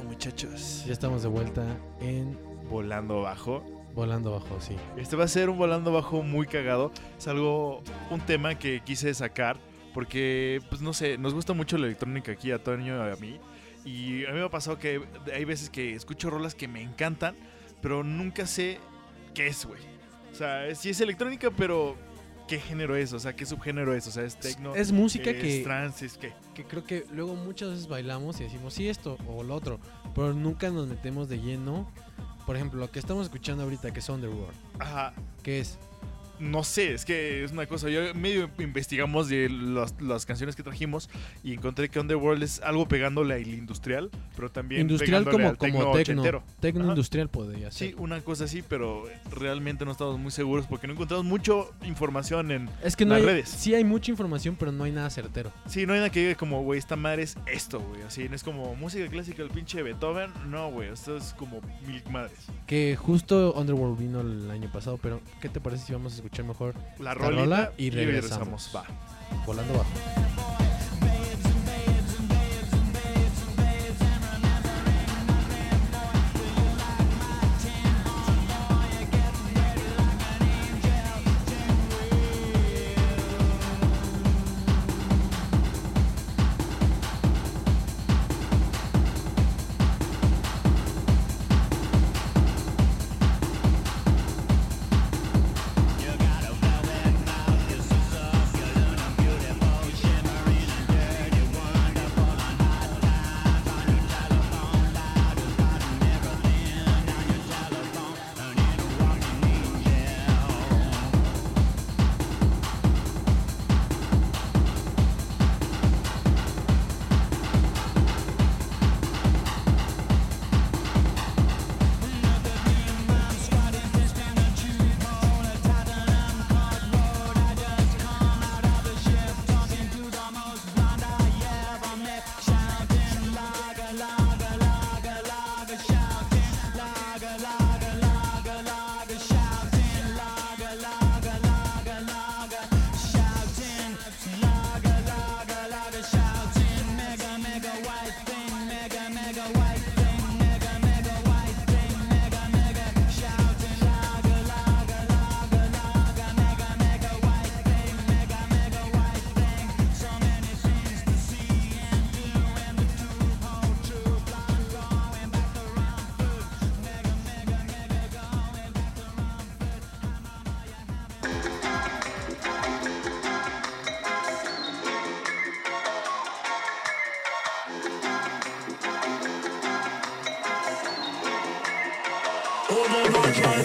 Muchachos? Ya estamos de vuelta en Volando bajo. Volando Bajo, sí. Este va a ser un volando bajo muy cagado. Es algo, un tema que quise sacar porque, pues no sé, nos gusta mucho la electrónica aquí a Toño y a mí. Y a mí me ha pasado que hay veces que escucho rolas que me encantan, pero nunca sé qué es, güey. O sea, sí es electrónica, pero ¿qué género es? O sea, ¿qué subgénero es? O sea, es techno. Es música es que, trance, es qué. que creo que luego muchas veces bailamos y decimos sí esto o lo otro, pero nunca nos metemos de lleno. Por ejemplo, lo que estamos escuchando ahorita que es Underworld, Ajá. que es No sé, es que es una cosa. Yo medio investigamos de las, las canciones que trajimos y encontré que Underworld es algo pegándole al industrial, pero también industrial como, al como tecno tecno, industrial podría ser. Sí, una cosa así, pero realmente no estamos muy seguros porque no encontramos mucha información en... Es que no las hay, redes. sí hay mucha información, pero no hay nada certero. Sí, no hay nada que diga como, güey, esta madre es esto, güey. Así, no es como música clásica del pinche Beethoven. No, güey, esto es como mil madres. Que justo Underworld vino el año pasado, pero ¿qué te parece si vamos a escuchar mejor La La rola y regresamos. Va. Volando Bajo?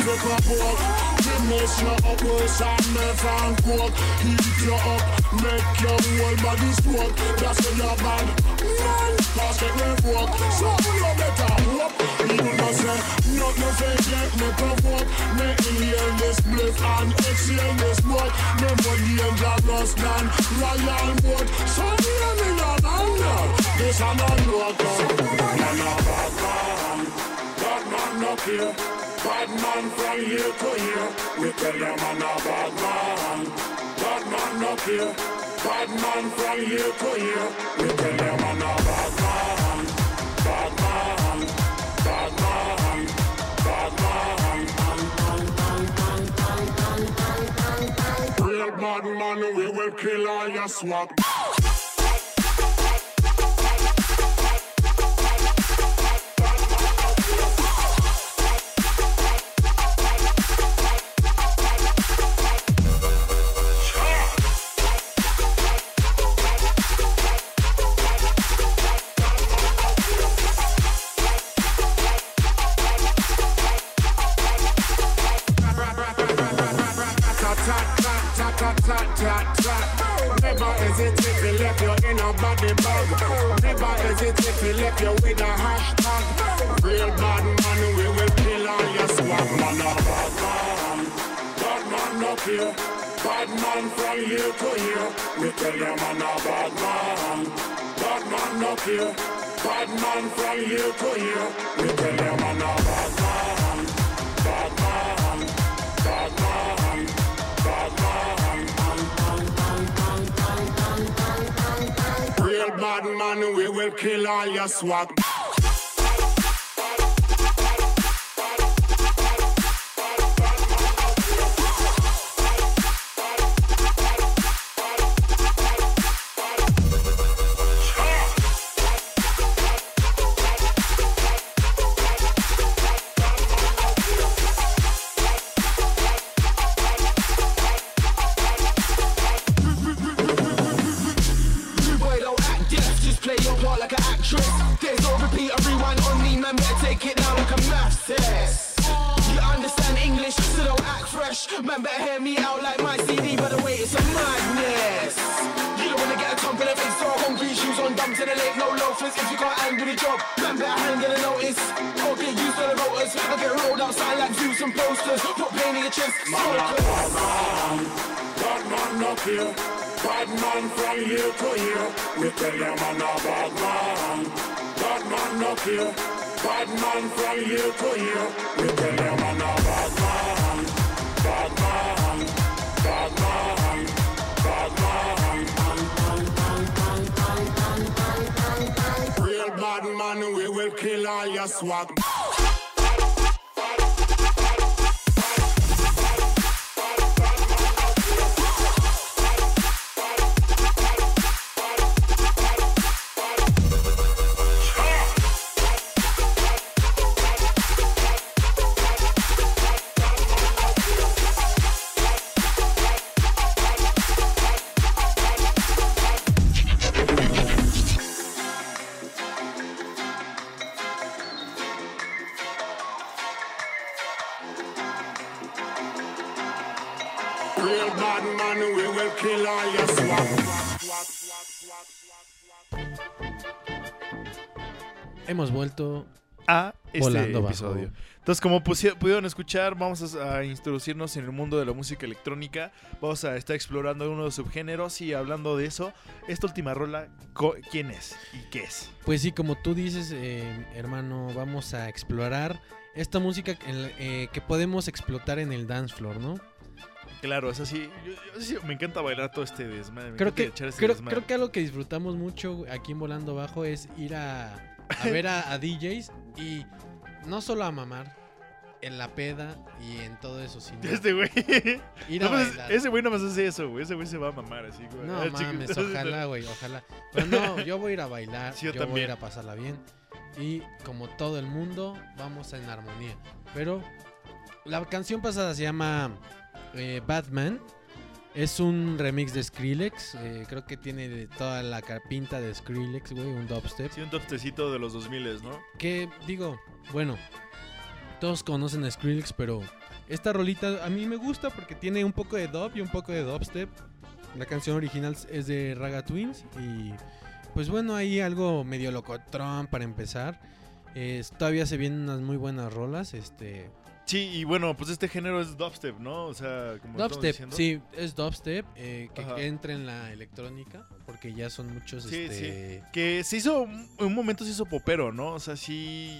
the catwalk your upwards and left and Heat you up, make your whole body squat That's when you're bad, man Pass the grave so you better walk People must say, not no fake yet, Me provoke, Make inhale this bliss and exhale this walk Nobody in the rust Royal Wood So me and me not This I'm not local, I'm not no care Bad man from here to here. We tell them man a bad man. Bad man no care Bad man from here to here. We tell them man a bad man. Bad man. Bad man. Bad man. Real bad man we will kill all your swag to left you with a hashtag. Real bad man, we will kill all your swag. Man, a bad man. Bad man up here. Bad man from here to here. We tell you man a bad man. Bad man up here. Bad man from here to here. We tell you man a bad man. Bad man, we will kill all your swag. Like. There's no repeat or rewind on me, man, better take it down like a maths test. You understand English, so don't act fresh. Man, better hear me out like my CD, by the way, it's a madness. You don't wanna get a tongue for the face, so hungry, shoes on, dumb to the lake, no loafers. If you can't handle the job, man, better handle the notice. Or get used to the voters, I get rolled outside like views and posters. Put pain in your chest, smokers. Bad man up here, bad man from here to here. We tell you man a bad man. Bad man up here, bad man from here to here. We tell you man a bad man. Bad man, bad man, bad man. Real bad man, we will kill all your swag. Vuelto. a este Volando bajo. episodio. Entonces, como pudieron escuchar, vamos a, a introducirnos en el mundo de la música electrónica. Vamos a estar explorando unos subgéneros y hablando de eso, esta última rola, ¿quién es y qué es? Pues sí, como tú dices, eh, hermano, vamos a explorar esta música en la- eh, que podemos explotar en el dance floor, ¿no? Claro, es así. Yo, yo sí, me encanta bailar todo este desmadre. Creo encanta que, echar este creo, desmadre. creo que algo que disfrutamos mucho aquí en Volando Bajo es ir a, a ver a, a DJs y no solo a mamar en la peda y en todo eso, sino Este güey. ir a No, pues, bailar. ese güey no más hace eso, güey. Ese güey se va a mamar así, güey. No Ah, mames, ojalá, güey, ojalá. Pero no, yo voy a ir a bailar, Sí, yo yo, voy a también. ir a pasarla bien. Y como todo el mundo, vamos en armonía. Pero la canción pasada se llama eh, Batman. Es un remix de Skrillex. eh, creo que tiene toda la carpinta de Skrillex, güey, un dubstep. Sí, un topstecito de los 2000, ¿no? Que digo, bueno, todos conocen a Skrillex, pero esta rolita a mí me gusta porque tiene un poco de dub y un poco de dubstep. La canción original es de Raga Twins y pues bueno, ahí algo medio locotrón para empezar. Todavía se vienen unas muy buenas rolas, este Sí, y bueno, pues este género es dubstep, ¿no? O sea, como dubstep, sí, es dubstep eh, que, que entra en la electrónica porque ya son muchos Sí, este Que se hizo, en un momento se hizo popero, ¿no? O sea, sí...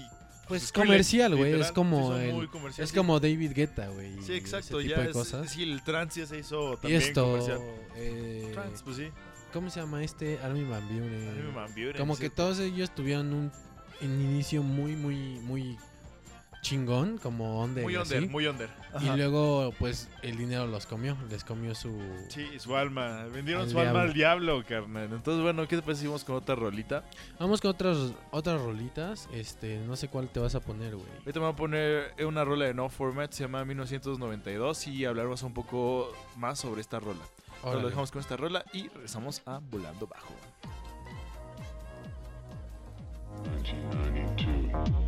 pues Skrillex, comercial, güey, es como el- es sí. como David Guetta, güey. Sí, y exacto, ese ya de es, cosas. sí, el trance ya se hizo Y también esto, comercial. eh, Trance, pues sí. ¿cómo se llama este? Armin Van Buren. Armin Van Buren, Como sí. que todos ellos tuvieron un, un inicio muy, muy, muy chingón, como under. Muy under, muy under. Y luego, pues, el dinero los comió, les comió su... Sí, su alma. Vendieron su alma al diablo, carnal. Entonces, bueno, ¿qué te parece con otra rolita? Vamos con otras, otras rolitas. Este, no sé cuál te vas a poner, güey. Ahorita me voy a poner una rola de No Format, se llama 1992, y hablaremos un poco más sobre esta rola. Ahora lo dejamos con esta rola y regresamos a Volando Bajo. 1992.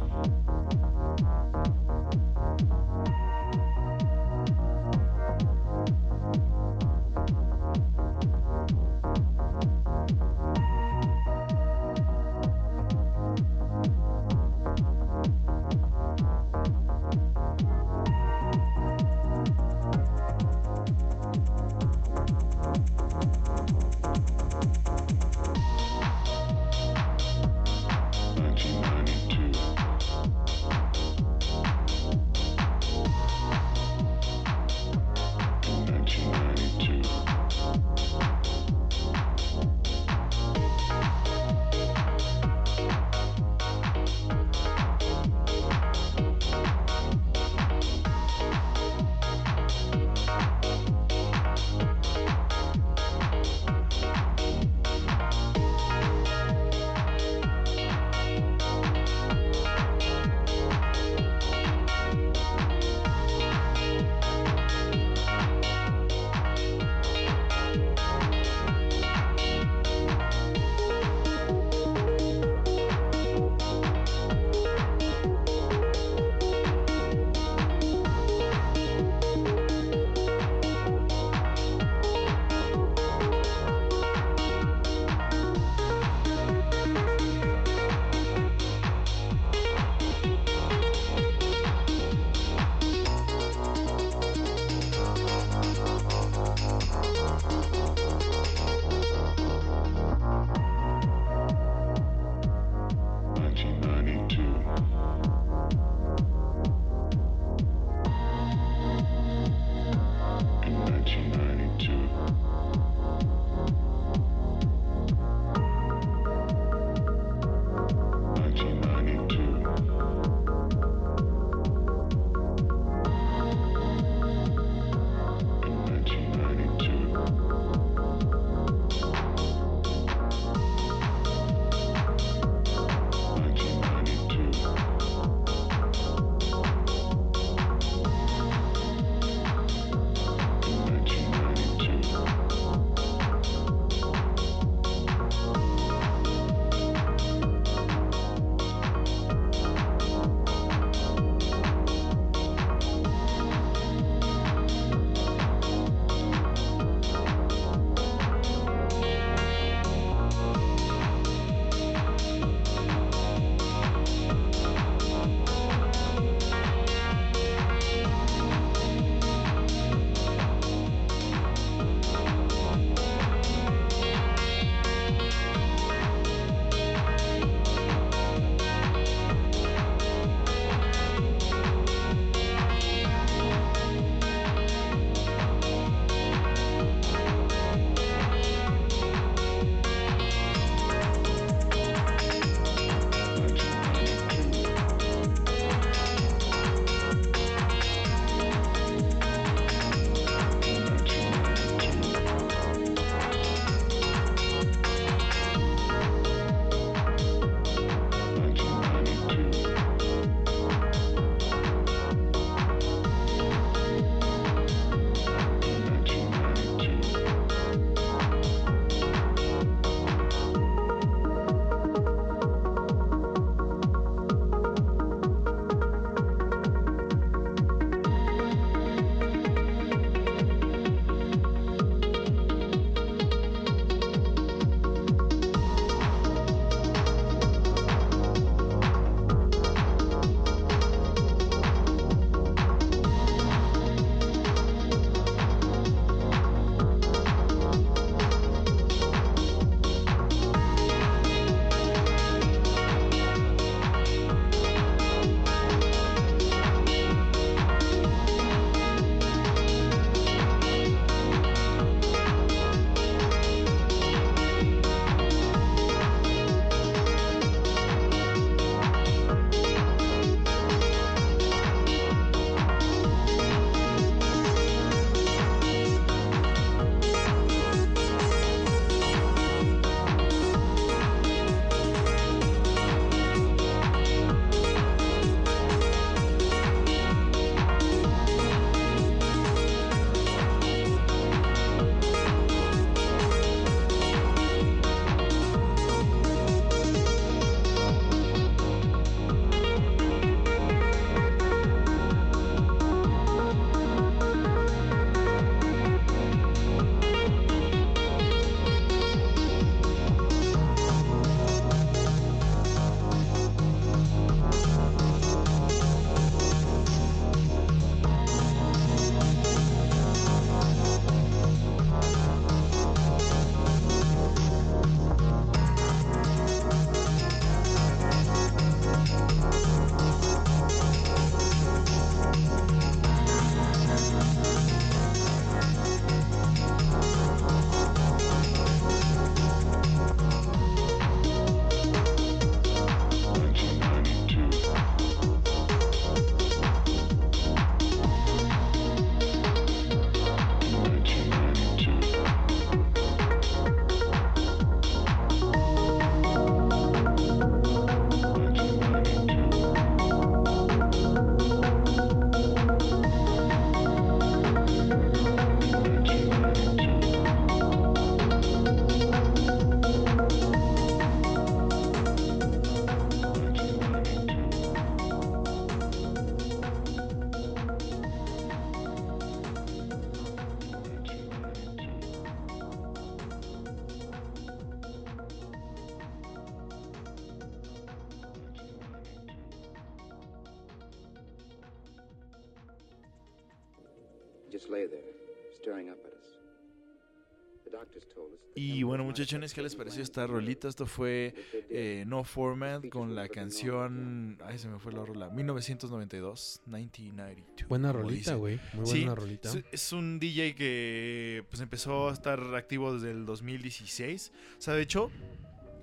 Y bueno, muchachones, ¿qué les pareció esta rolita? Esto fue did, eh, No Format con la canción. Ay, se me fue la rola. 1992, 1992. Buena rolita, güey. Muy Sí, buena rolita. Es, un DJ que pues empezó a estar activo desde el 2016. O sea, de hecho,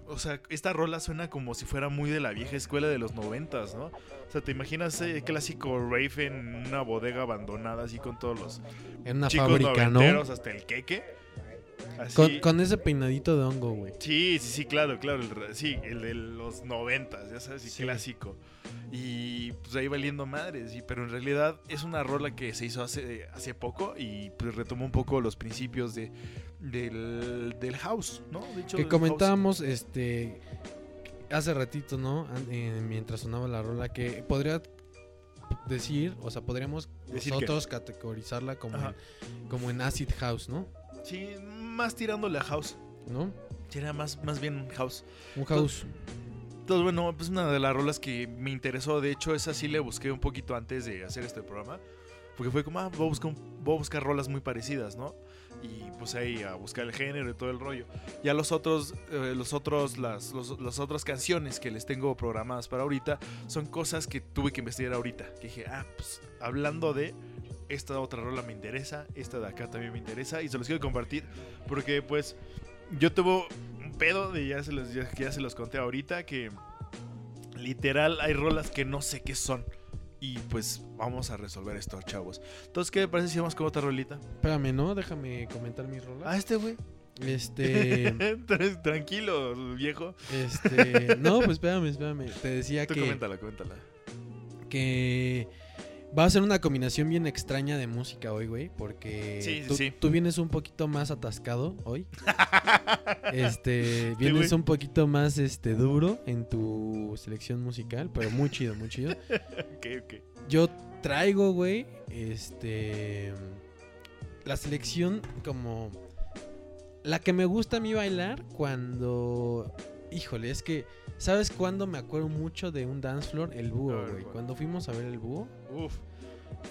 o sea, esta rola suena como si fuera muy de la vieja escuela de los noventas, ¿no? O sea, ¿te imaginas el clásico rave en una bodega abandonada así con todos los En una chicos fábrica, hasta el queque? Con, con ese peinadito de hongo, güey. Sí, sí, sí, claro, claro. El, sí, el de los noventas, ya sabes, y Sí. clásico. Y pues ahí valiendo madres. Y, pero en realidad es una rola que se hizo hace, hace poco y pues retomó un poco los principios de, del, del house, ¿no? De hecho, Que comentábamos, este, hace ratito, ¿no? Eh, mientras sonaba la rola, que podría decir, o sea, podríamos Decir nosotros categorizarla como Ajá. en, como en acid house, ¿no? Sí, más tirándole a house. ¿No? Sí, Era más, más bien house. Un house. Entonces, bueno, pues una de las rolas que me interesó, de hecho, esa sí le busqué un poquito antes de hacer este programa. Porque fue como, ah, voy a buscar, voy a buscar rolas muy parecidas, ¿no? Y pues ahí a buscar el género y todo el rollo. Ya los otros, eh, los otros, las, los- las otras canciones que les tengo programadas para ahorita son cosas que tuve que investigar ahorita. Que dije, ah, pues hablando de esta otra rola me interesa, esta de acá también me interesa y se los quiero compartir porque pues yo tuve un pedo de ya se los, ya, se los conté ahorita que literal hay rolas que no sé qué son. Y pues vamos a resolver esto, chavos. Entonces, ¿qué me parece si vamos con otra rolita? Espérame, ¿no? Déjame comentar mis rolas. Ah, este güey. Este, Tra- Tranquilo, viejo. este, no, pues espérame, espérame. Te decía Tú que, coméntala, coméntala. que va a ser una combinación bien extraña de música hoy, güey, porque Sí, tú, sí. tú vienes un poquito más atascado hoy. Este, vienes un poquito más este duro en tu selección musical, pero muy chido, muy chido. Yo traigo, güey, este la selección como la que me gusta a mí bailar cuando híjole, es que ¿sabes cuándo me acuerdo mucho de un dance floor? El búho, güey. Cuando fuimos a ver el búho, Uf.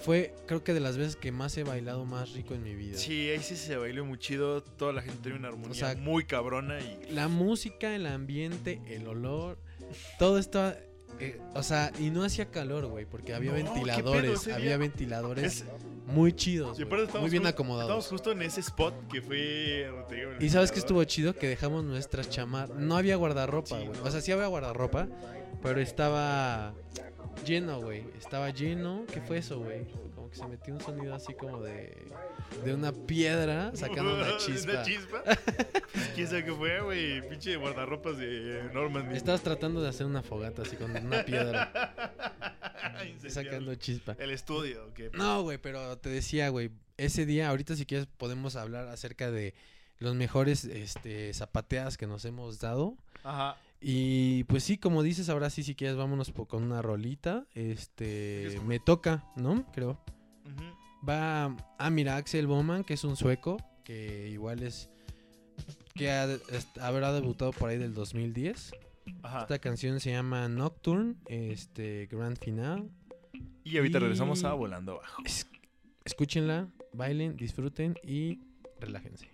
fue creo que de las veces que más he bailado más rico en mi vida. Sí, ahí sí se bailó muy chido. Toda la gente tiene una armonía O sea, muy cabrona y. La música, el ambiente, el olor, todo esto eh, o sea, y no hacía calor, güey, porque había No, ¿qué pedo ventiladores, había ventiladores Es- muy chidos, muy bien acomodados. Estamos justo en ese spot que fue. digo, Y sabes que estuvo chido que dejamos nuestras chamarras. No había guardarropa, Sí, güey. no. O sea, sí había guardarropa, pero estaba lleno, güey. Estaba lleno. ¿Qué fue eso, güey? Como que se metió un sonido así como de de una piedra sacando una chispa. ¿Una chispa? Pues, ¿Quién sabe qué fue, güey? Pinche guardarropas de Normandy. Estabas tratando de hacer una fogata así con una piedra sacando chispa. El estudio, ¿qué? No, güey, pero te decía, güey, ese día, ahorita si quieres podemos hablar acerca de los mejores este zapateadas que nos hemos dado. Ajá. Y pues sí, como dices, ahora sí, si quieres, vámonos con una rolita. Este, me toca, ¿no? Creo. Va, ah, mira, Axel Bowman, que es un sueco, que igual es, que ha- habrá debutado por ahí del 2010. Ajá. Esta canción se llama Nocturne, este, Grand Final. Y ahorita y- regresamos a Volando Abajo. Es- escúchenla, bailen, disfruten y relájense.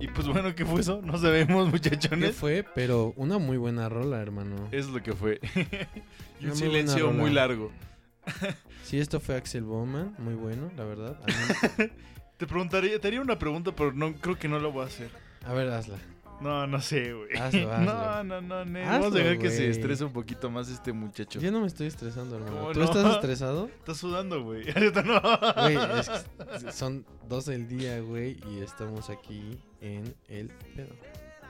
Y pues bueno, ¿qué fue eso? No sabemos, ¿Qué muchachones. fue? Pero una muy buena rola, hermano. Es lo que fue. y un silencio muy largo. Sí, esto fue Axel Bowman, muy bueno, la verdad. Te preguntaría, te haría una pregunta, pero no creo que no lo voy a hacer. a ver, hazla. No, no sé, güey. Hazlo, No, hazlo. no, no, no. Hazlo, Vamos a dejar que se estrese un poquito más este muchacho. Yo no me estoy estresando, hermano. ¿Cómo ¿Tú no? estás estresado? Está sudando, güey. Ahorita no. Güey, es que son 12 del día, güey, y estamos aquí en el pedo.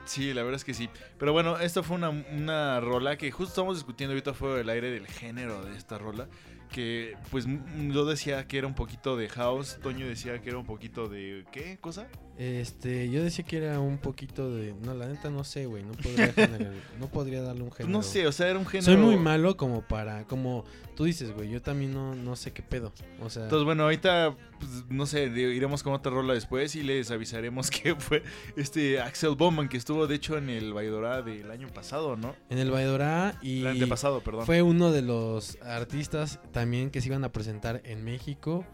Sí, la verdad es que sí. Pero bueno, esto fue una, una rola que justo estamos discutiendo ahorita fuera del aire del género de esta rola. Que pues yo decía que era un poquito de house, Toño decía que era un poquito de... ¿Qué cosa? Este, yo decía que era un poquito de... No, la neta no sé, güey, no podría, generar- no podría darle un Pues género. no sé, o sea, era un género... Soy muy malo como para, como tú dices, güey, yo también no, no sé qué pedo. O sea, Entonces, bueno, ahorita, pues, no sé, iremos con otra rola después y les avisaremos que fue este Axel Bowman que estuvo, de hecho, en el Vaidorá del año pasado, ¿no? en el Baidorá y El antepasado, perdón. fue uno de los artistas también que se iban a presentar en México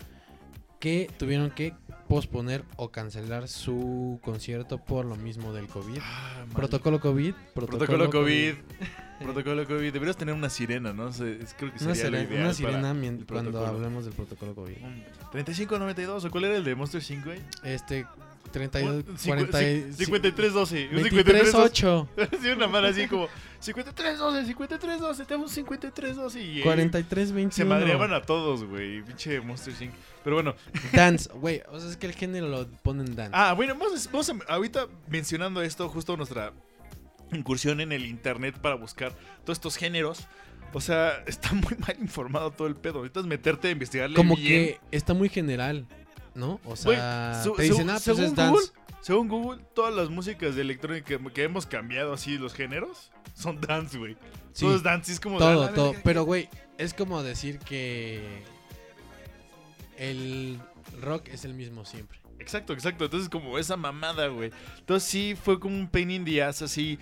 que tuvieron que posponer o cancelar su concierto por lo mismo del COVID. Ah. Protocolo COVID. Protocolo COVID. Protocolo COVID. Deberías tener una sirena, ¿no? Creo que sería sirena, ideal una sirena el cuando protocolo. hablemos del protocolo COVID. Un 3592, ¿o cuál era el de Monster 5, güey? Este, 32, Un 40, y- 5312. Un 23, 5312. 8, Sí, una mala así como 5312, 5312, tenemos 5312 y eh, 43, 21. se madreaban a todos, güey, pinche Monster 5. Pero bueno, Dance, güey, o sea, es que el género lo ponen dance. ah, bueno, vamos, a- vamos a- ahorita mencionando esto, justo nuestra incursión en el internet para buscar todos estos géneros. O sea, está muy mal informado todo el pedo. Necesitas meterte a investigarle Como bien. que está muy general, ¿no? O sea, su- te dicen, según- ah, pues según es Google, dance. Según Google, todas las músicas de electrónica que, que hemos cambiado así los géneros son dance, güey. Sí, Todo es dance, es como todo, "A la todo. verga". Pero, güey, es como decir que el rock es el mismo siempre. Exacto, exacto. Entonces, como esa mamada, güey. Entonces, sí fue como un pain in the ass, así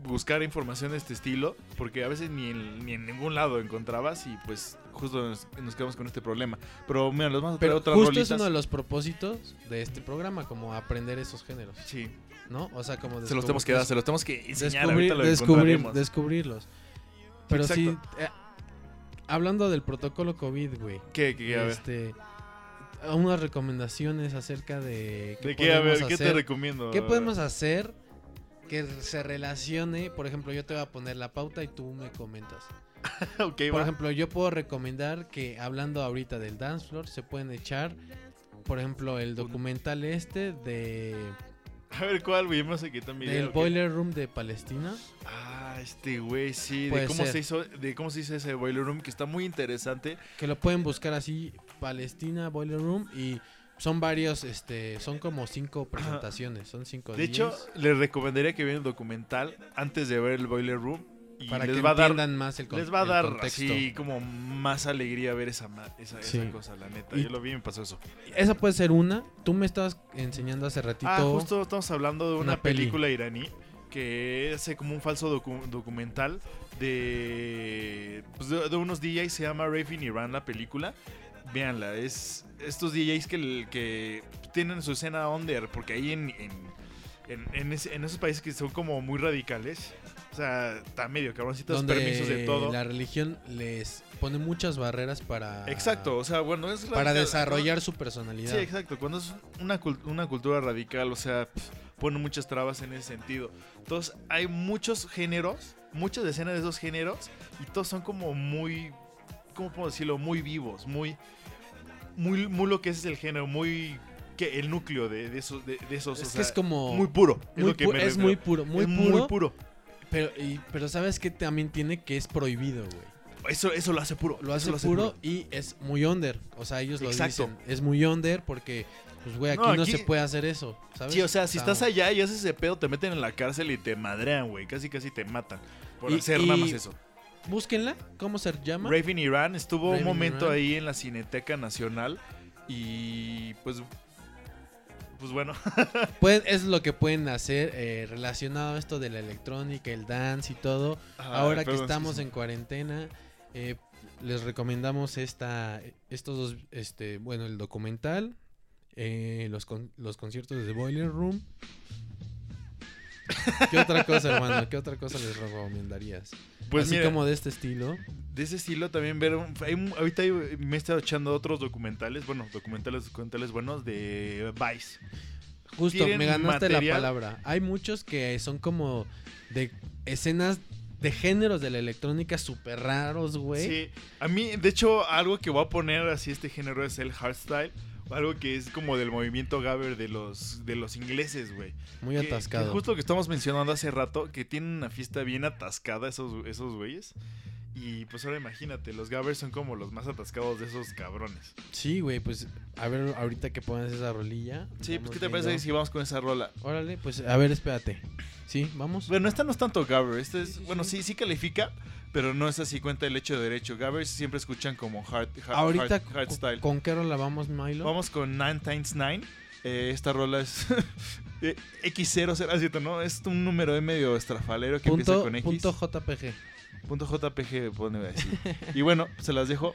buscar información de este estilo, porque a veces ni en, ni en ningún lado encontrabas y pues justo nos, nos quedamos con este problema. Pero mira, los vamos a Pero otras justo rolitas. es uno de los propósitos de este programa, como aprender esos géneros, Sí, ¿no? O sea, como se los tenemos que dar, se los tenemos que enseñar. descubrir, lo descubrir- descubrirlos. Pero sí, exacto. eh, hablando del protocolo COVID, güey. ¿Qué, qué, a? Este, unas recomendaciones acerca de ¿De qué? A ver, podemos ¿qué te hacer- recomiendo? ¿Qué podemos hacer que se relacione? Por ejemplo, yo te voy a poner la pauta y tú me comentas. ok, Por va. ejemplo, yo puedo recomendar que hablando ahorita del dance floor se pueden echar, por ejemplo, el documental este de A ver, ¿cuál, güey? Qué también. del Boiler Room de Palestina. Ah, este güey, sí, de cómo ser. se hizo, de cómo se hizo ese boiler room, que está muy interesante. que lo pueden buscar así Palestina Boiler Room y son varios este son como cinco presentaciones son cinco De hecho, les recomendaría que vean el documental antes de ver el boiler room y para les que va a dar entiendan más el, con- les va a dar contexto así como más alegría ver esa esa, cosa, la neta. Y- Yo lo vi y me pasó eso. esa puede ser una tú me estabas enseñando hace ratito Ah, justo estamos hablando de una, una peli. película iraní que hace como un falso docu- documental de, pues, de, de unos DJs, se llama Rave in Iran la película. Véanla, es estos DJs que, que tienen su escena under, porque ahí en, en, en, en ese- en esos países que son como muy radicales, o sea, está medio cabroncitos, donde permisos de todo. la religión les pone muchas barreras para Exacto, o sea, bueno, es para desarrollar su personalidad Sí, exacto. Cuando es una, una cultura radical, o sea, pf, pone muchas trabas en ese sentido. Entonces, hay muchos géneros, muchas escenas de esos géneros, y todos son como muy, ¿cómo puedo decirlo? Muy vivos, muy, muy, muy lo que es el género, muy, que el núcleo de, de esos, de, de esos, es o que es como muy puro. es muy lo que pu- es muy puro muy Es puro, muy puro. Pero y- pero sabes que también tiene que es prohibido güey Eso, eso lo hace puro. lo hace puro y es muy under. O sea, ellos lo Exacto. dicen. Es muy under porque, pues, güey, aquí No, se puede hacer eso. ¿sabes? Sí, o sea, si Está- estás allá y haces ese pedo, te meten en la cárcel y te madrean, güey. Casi, casi te matan. Por Y- hacer y- nada más eso. Búsquenla. ¿Cómo se llama? Raven Iran estuvo Raven un momento Iran. ahí en la Cineteca Nacional y pues pues bueno, es lo que pueden hacer eh, relacionado a esto de la electrónica, el dance y todo. Ahora que estamos sí, en cuarentena, eh, les recomendamos esta, estos dos, este, bueno, el documental, eh, los, con- los conciertos de Boiler Room. ¿Qué otra cosa, hermano? ¿Qué otra cosa les recomendarías? Pues Así mira, como de este estilo. de ese estilo también ver... hay ahorita me he estado echando otros documentales, bueno, documentales, documentales buenos de Vice. Justo, me ganaste la palabra. Hay muchos que son como de escenas de géneros de la electrónica súper raros, güey. Sí, a mí, de hecho, algo que voy a poner así este género es el hardstyle. Algo que es como del movimiento gabber de los, de los ingleses, güey. Muy Que- que atascado. justo lo que estamos mencionando hace rato, que tienen una fiesta bien atascada esos, esos güeyes. Y pues ahora imagínate, los gabbers son como los más atascados de esos cabrones. Sí, güey, pues a ver ahorita que pones esa rolilla. Sí, pues ¿qué te viendo. parece si vamos con esa rola? Órale, pues a ver, espérate. Sí, vamos. Bueno, esta no es tanto gabber, esta es, bueno, sí, sí califica, pero no es así cuenta el hecho de derecho. Gabbers siempre escuchan como hard, hard, Ahorita, hard- hardstyle. ¿con, ¿con qué rola vamos, Milo? Vamos con 9 times 9. Eh, esta rola es eh, X007, ¿no? Es un número de medio estrafalero que empieza punto, con X. punto JPG. Punto JPG, pone así. y bueno, se las dejo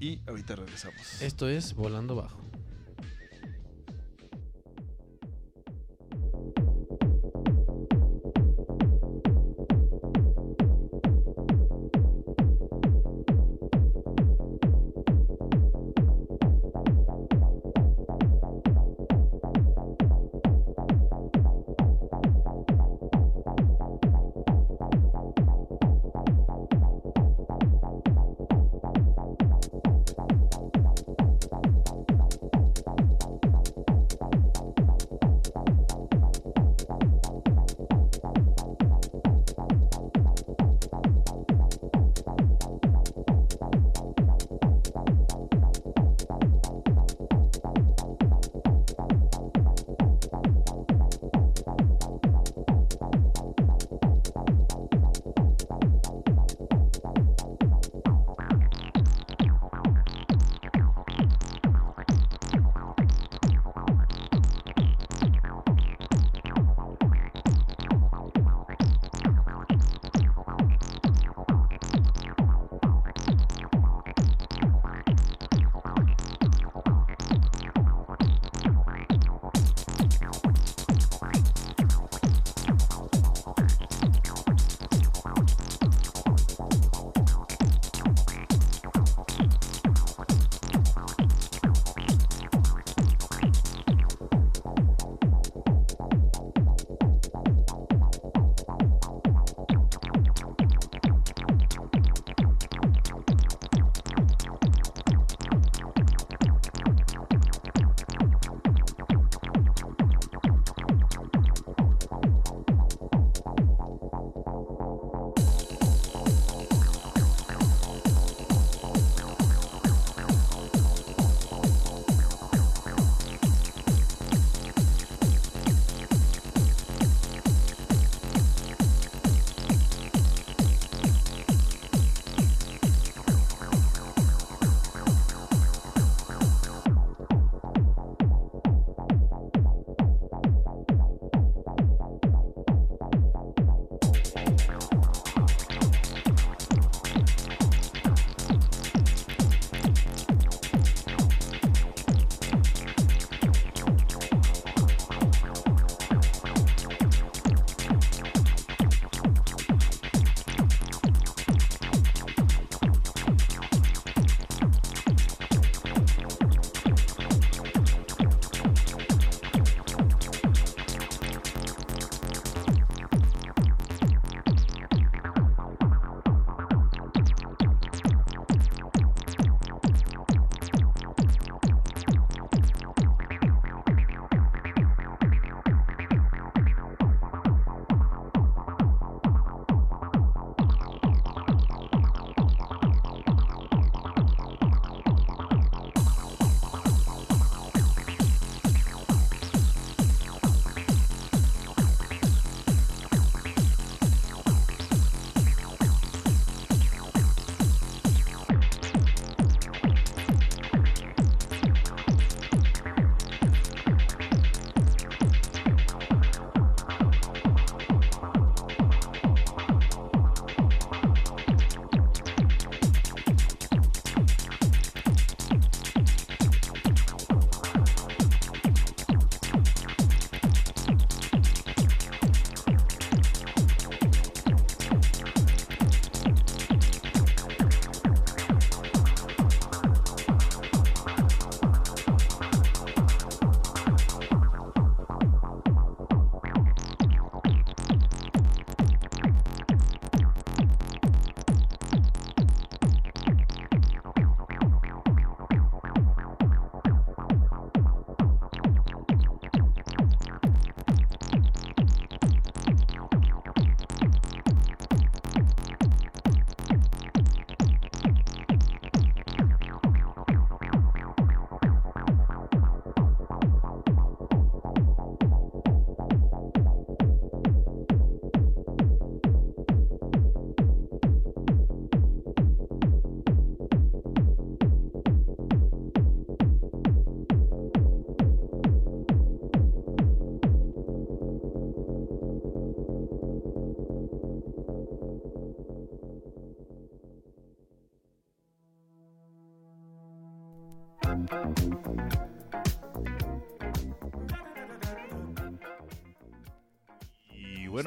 y ahorita regresamos. Esto es Volando Bajo.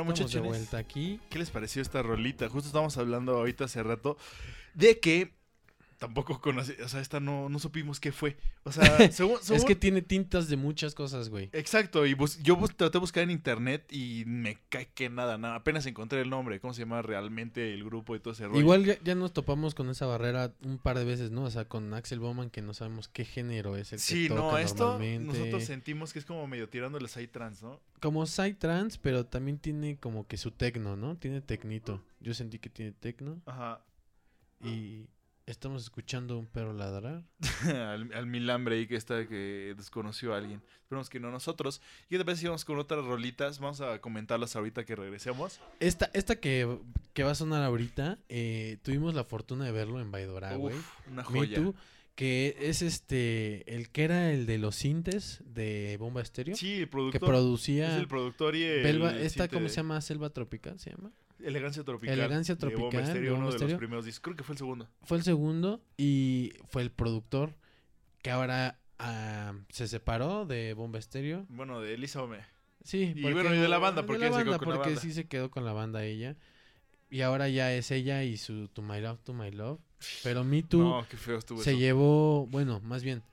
Bueno, muchachos, de vuelta aquí. ¿qué les pareció esta rolita? Justo estábamos hablando ahorita hace rato de que tampoco conocí, o sea, esta no, no supimos qué fue. O sea, según, Es que tiene tintas de muchas cosas, güey. Exacto, y bus- yo bus- traté de buscar en internet y me cae que nada, nada. Apenas encontré el nombre, cómo se llama realmente el grupo y todo ese rollo. Igual ya, ya nos topamos con esa barrera un par de veces, ¿no? O sea, con Axel Bowman que no sabemos qué género es el que Sí, toca no, esto normalmente. nosotros sentimos que es como medio tirándoles ahí trans, ¿no? Como Psytrance, pero también tiene como que su tecno, ¿no? Tiene tecnito. Yo sentí que tiene tecno Ajá. y estamos escuchando un perro ladrar. al, al milambre ahí que está que desconoció a alguien. Esperemos que no nosotros. ¿Y qué te parece si vamos con otras rolitas? Vamos a comentarlas ahorita que regresemos. Esta, esta que, que va a sonar ahorita, eh, tuvimos la fortuna de verlo en Baidora, güey. Una joya. Que es este, el que era el de los sintes de Bomba Estéreo. Sí, el que productor. producía es el productor y el, Belva- el esta, ¿cómo de- se llama? Selva Tropical, ¿se llama? Elegancia Tropical. Elegancia Tropical, de Bomba uno de los primeros discos. Creo que fue el segundo. Fue el segundo y fue el productor que ahora ah, se separó de Bomba Estéreo. Bueno, de Elisa Ome. Sí, Y bueno, y de la banda, porque de la se quedó banda, con la porque banda. sí se quedó con la banda ella. Y ahora ya es ella y su To My Love, To My Love. Pero Me Too No, qué feo estuvo se eso. llevó, bueno, más bien,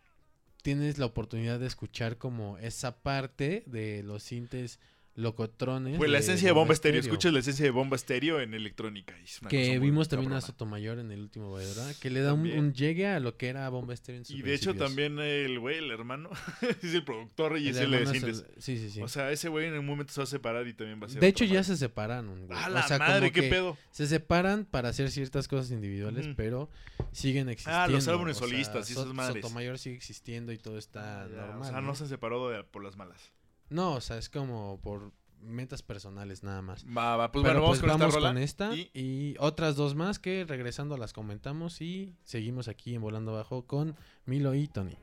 tienes la oportunidad de escuchar como esa parte de los sintes locotrones. Pues la esencia de Bomba Estéreo. Estéreo. Escuchas la esencia de Bomba Estéreo en electrónica. es Que vimos también a cabrona. Sotomayor en el último ¿verdad? Que le da un, llegue a lo que era Bomba Estéreo en sus Y de hecho también el güey, el hermano, es el productor y El es el de el-. Sí, sí, sí. O sea, ese güey en un momento se va a separar y también va a ser de hecho, ya se separaron, güey. ¡A O la sea, madre, como qué que pedo! Se separan para hacer ciertas cosas individuales, pero siguen existiendo. Ah, los álbumes o sea, solistas y esas madres. Sotomayor sigue existiendo y todo está Ya, normal. o sea, ¿no? no se separó de- por las malas. No, o sea, es como por metas personales nada más. Va, va, pues Pero bueno, vamos pues con vamos esta rola. con esta y- y... otras dos más que regresando las comentamos y seguimos aquí en Volando Abajo con Milo y Tony.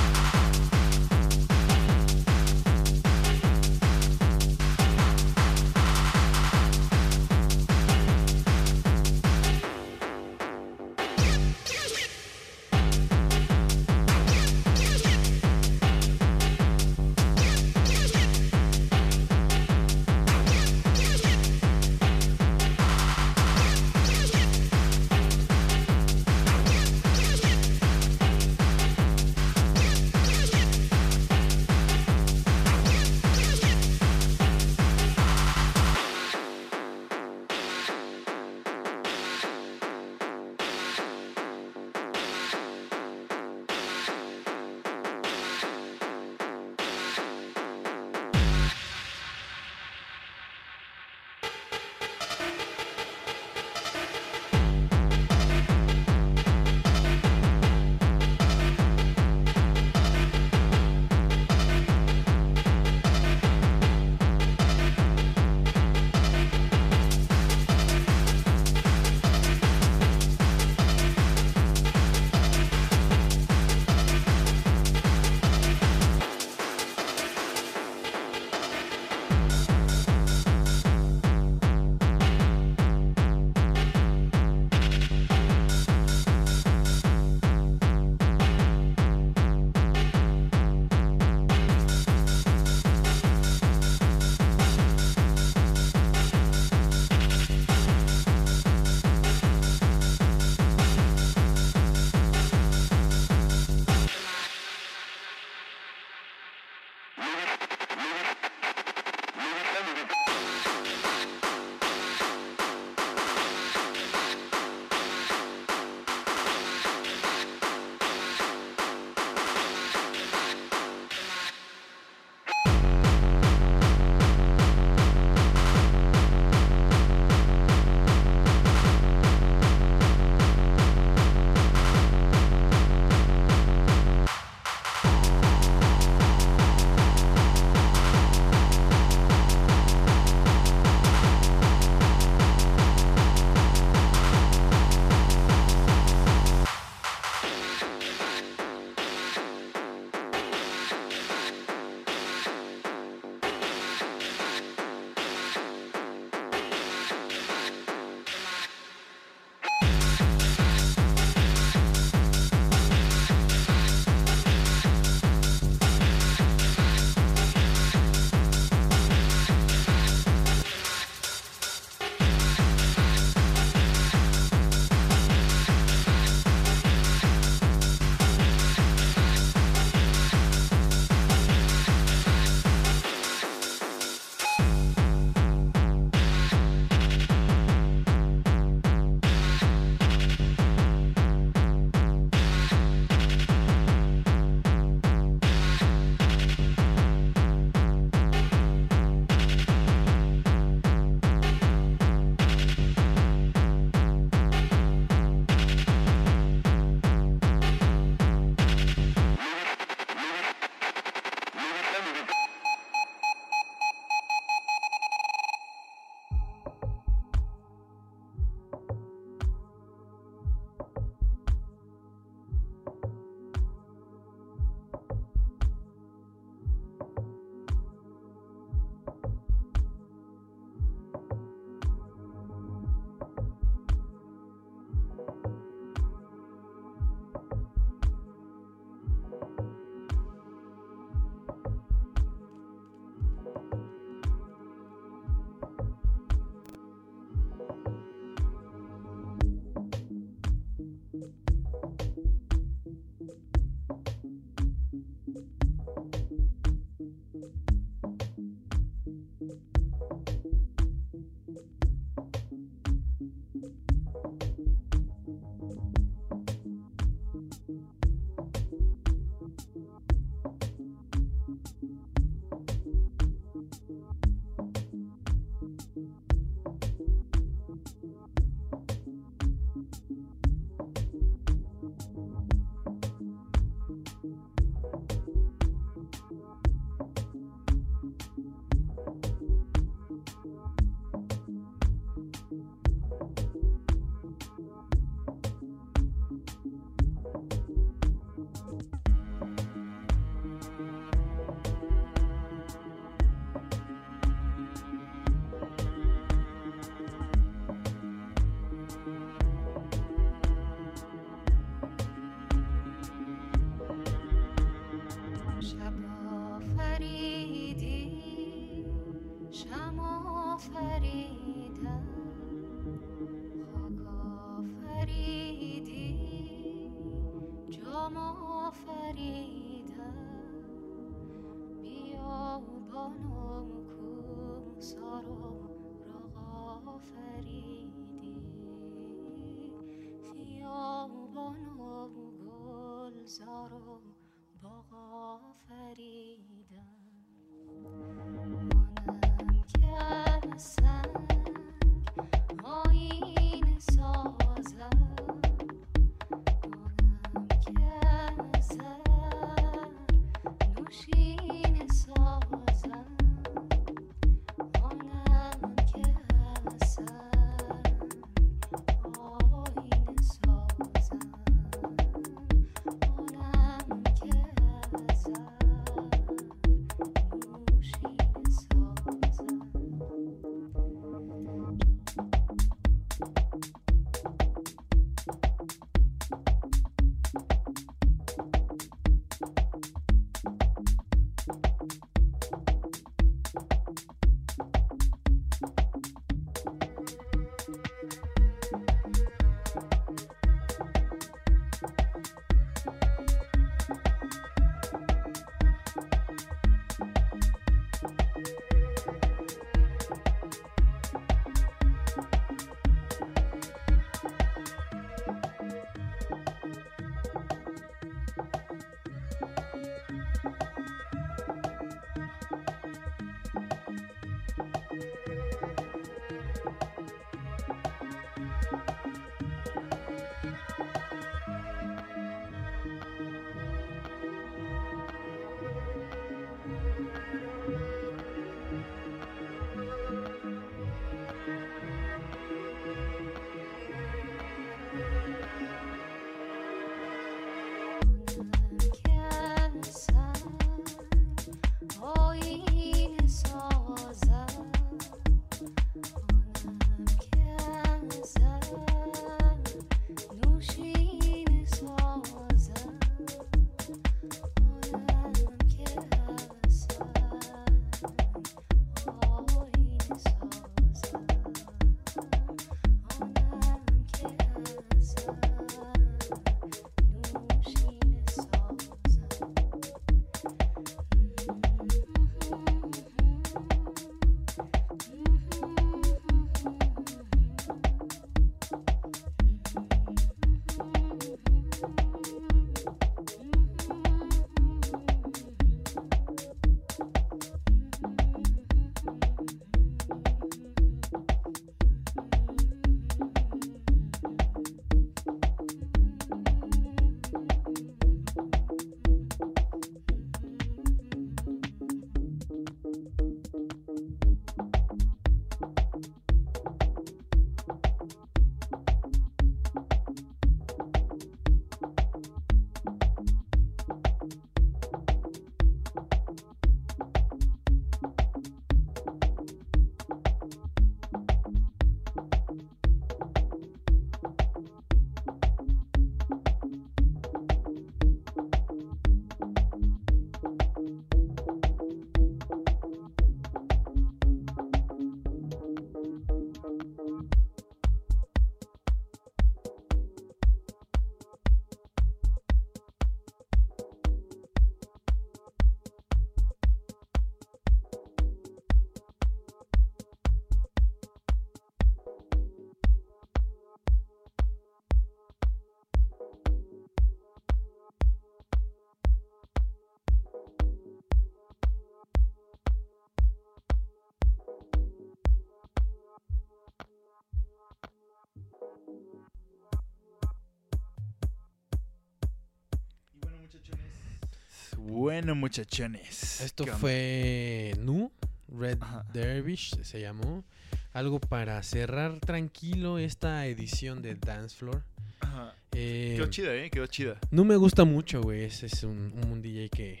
Bueno, muchachones. Esto ¿Qué fue Nu, Red Ajá. Dervish se llamó. Algo para cerrar tranquilo esta edición de Dance Floor. Ajá. Eh, Quedó chida, ¿eh? Quedó chida. no me gusta mucho, güey. Ese es un, un DJ que,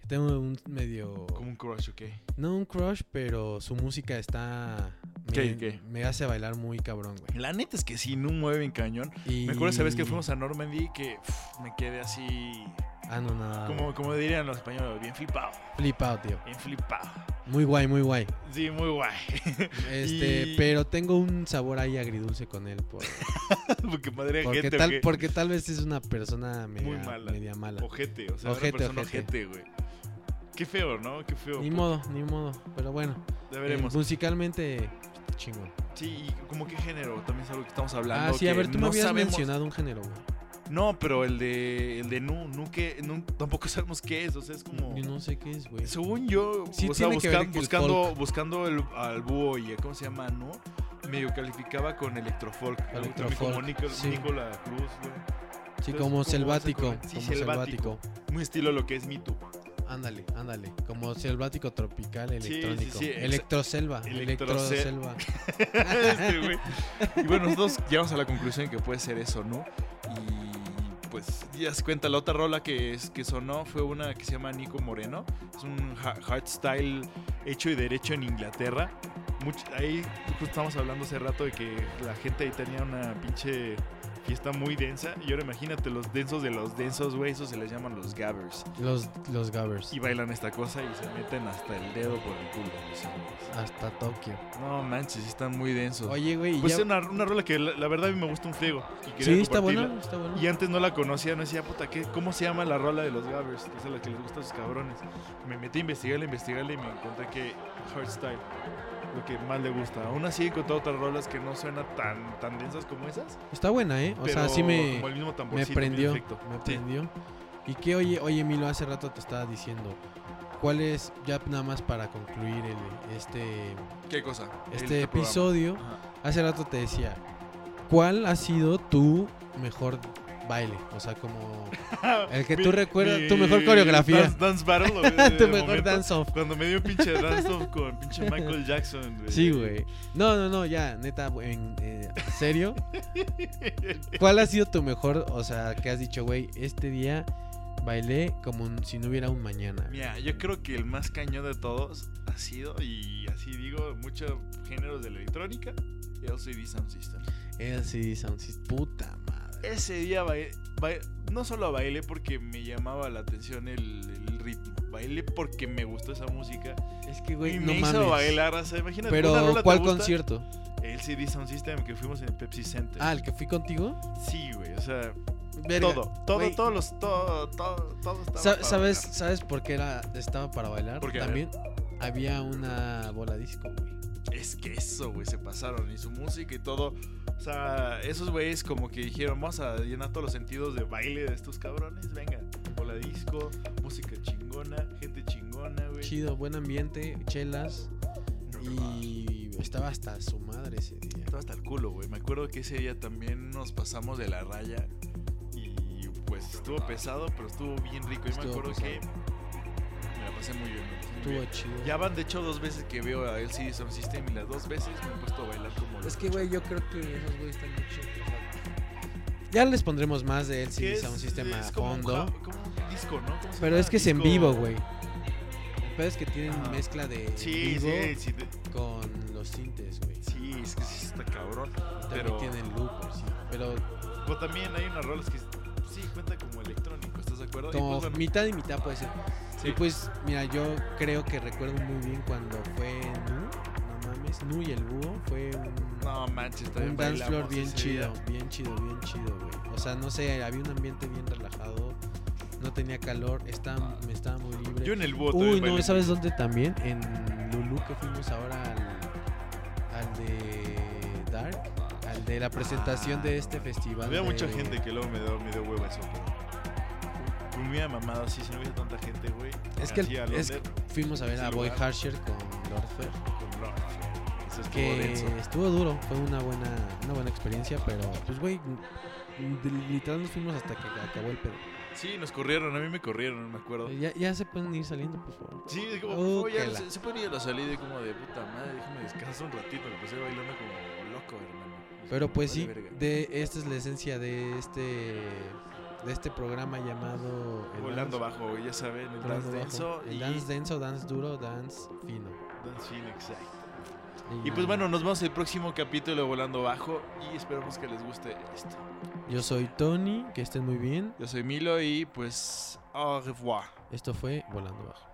que tengo un medio... Como un crush, ¿ok? No un crush, pero su música está... Me, ¿Qué, qué? me hace bailar muy cabrón, güey. La neta es que sí, no mueve en cañón. Y... Me acuerdo esa vez que fuimos a Normandy que me quedé así Anonadado. Como, como dirían los españoles, bien flipado. Flipado, tío. Bien flipado. Muy guay, muy guay. Sí, muy guay. Este, Y- pero tengo un sabor ahí agridulce con él. Por, porque madre porque, gente, tal, porque tal vez es una persona media Muy mala. Media mala. Ojete, o sea, Ojete, una persona ojete. güey. Qué feo, ¿no? Qué feo. Ni modo, ni modo. Pero bueno, Ya eh, veremos. musicalmente, chingón. Sí, y como qué género, también es algo que estamos hablando. Ah, sí, a ver, tú me no habías sabemos- mencionado un género, güey. No, pero el de el de Nu, Nu que Nu, tampoco sabemos qué es, o sea, es como Yo no sé qué es, güey. según yo, Sí o sea, el buscando buscando el, al búho y cómo se llama, ¿no? Medio calificaba con electrofolk, también como Electrofolk, Nico- sí. Nicola Cruz, güey. Sí, Entonces, como ¿cómo vas a selvático. Sí, como selvático. Muy estilo lo que es Too. Ándale, ándale. Como selvático tropical sí, electrónico. sí, exa- Electroselva. Electroselva. Este, y bueno, nosotros llegamos a la conclusión que puede ser eso, ¿no? Y pues ya se cuenta, la otra rola que, es, que sonó fue una que se llama Nico Moreno. Es un ha- hardstyle hecho y derecho en Inglaterra. Ahí justo estábamos hablando hace rato de que la gente ahí tenía una pinche fiesta muy densa. Y ahora imagínate los densos de los densos, güey. Esos se les llaman los gabbers. Los, los Gabbers. Y bailan esta cosa y se meten hasta el dedo por el culo. güeyes. Hasta Tokio. No manches, están muy densos. Oye, güey. Pues ya- es una, una rola que la, la verdad a mí me gusta un friego. y Sí, está buena, está buena. Y antes no la conocía, no decía, puta, ¿qué, ¿cómo se llama la rola de los Gabbers? Que es a la que les gusta a esos cabrones. Me metí a investigarla, investigarla y me encontré que Hardstyle, lo que más le gusta. Aún así he encontrado otras rolas que no suenan tan, tan densas como esas. Está buena, ¿eh? O sea, sí me, como el mismo me prendió. Me Sí. prendió. Y que, oye, oye, Milo, hace rato te estaba diciendo. ¿Cuál es, ya nada más para concluir el, este, ¿Qué cosa? este episodio? Hace rato te decía, ¿cuál ha sido tu mejor baile? O sea, como el que tú recuerdas, mi tu mejor coreografía. Dance, dance battle. tu mejor momento. dance off. Cuando me dio pinche dance off con pinche Michael Jackson. Sí, güey. No, no, no, ya, neta, en eh, serio. ¿Cuál ha sido tu mejor, o sea, que has dicho, güey, este día bailé como un- si no hubiera un mañana? Mira, yo creo que el más cañón de todos ha sido, y así digo, muchos géneros de la electrónica, LCD Sound System. LCD Sound System, puta madre. Ese día bailé, no solo bailé porque me llamaba la atención el, el ritmo, bailé porque me gustó esa música Es que, y güey, no me mames. hizo bailar, o sea, imagínate. Pero, ¿cuál concierto? LCD Sound System que fuimos en el Pepsi Center. Ah, ¿el que fui contigo? Sí, güey, o sea, Verga, todo, todo, todos los, todo, todo, todo estaba Sa- para ¿Sabes, bailar. ¿Sabes por qué era, estaba para bailar? ¿Por qué? A También había una bola disco, güey. Es que eso, güey, se pasaron. Y su música y todo. O sea, esos güeyes como que dijeron, vamos a llenar todos los sentidos de baile de estos cabrones. Venga, bola disco, música chingona, gente chingona, güey. Chido, buen ambiente, chelas. No, Y estaba hasta su madre ese día. Estaba hasta el culo, güey. Me acuerdo que ese día también nos pasamos de la raya. Y pues estuvo pesado, pero estuvo bien rico. Yo me Estuvo acuerdo pesado. que pasé muy bien. pasé muy chido. Ya van de hecho dos veces que veo a LCD Sound System y las dos veces me he puesto a bailar como Es que, güey, yo creo que esos güeyes están muy chidos. Ya les pondremos más de LCD es- Sound System a un fondo. ja- como un disco, ¿no? ¿Cómo se Pero llama? es que es en Disco- vivo, güey. El pedo es que tienen Ajá. mezcla de Sí, vivo sí, sí, de- con los sintes, güey. sí, es que sí está cabrón. También Pero, tienen loopers, sí. Pero pero también hay unas rolas que sí cuenta como electrónico, ¿estás de acuerdo? Y como pues, bueno, mitad y mitad puede ser. Sí. Y pues, mira, yo creo que recuerdo muy bien cuando fue Nu. No mames, Nu y el búho fue un, no manches, un dance floor bien chido, bien chido, bien chido, güey. O sea, no sé, había un ambiente bien relajado, no tenía calor, estaba, me estaba muy libre. Yo en el búho Uy, no, ¿sabes dónde también? En Lulu que fuimos ahora al, al de Dark, al de la presentación Ah. de este festival. Había mucha de- gente que luego me dio, me dio huevo eso, pero me hubiera mamado así, si no hubiera tanta gente, güey. Es que el- es- Fuimos a ver a Boy. Harsher con Lord Fair. con Lord, Eso estuvo Que denso. estuvo duro, fue una buena, una buena experiencia, pero pues güey, literal nos fuimos hasta que acabó el pedo. Sí, nos corrieron, a mí me corrieron, me acuerdo. Ya, ya se pueden ir saliendo, por favor. Sí, como, "Oh, ya se, se ponía a la salida y como de puta madre, déjame descansar un ratito, me pasé bailando como loco, hermano. Pero pues sí, de esta es la esencia de este de este programa llamado el Volando Dance- bajo, ya saben, el dance denso el y dance denso, dance duro, dance fino. dance fino, exacto. Y pues bueno, nos vemos el próximo capítulo de Volando Bajo y esperamos que les guste esto. Yo soy Tony, que estén muy bien. Yo soy Milo y pues au revoir. Esto fue Volando Bajo.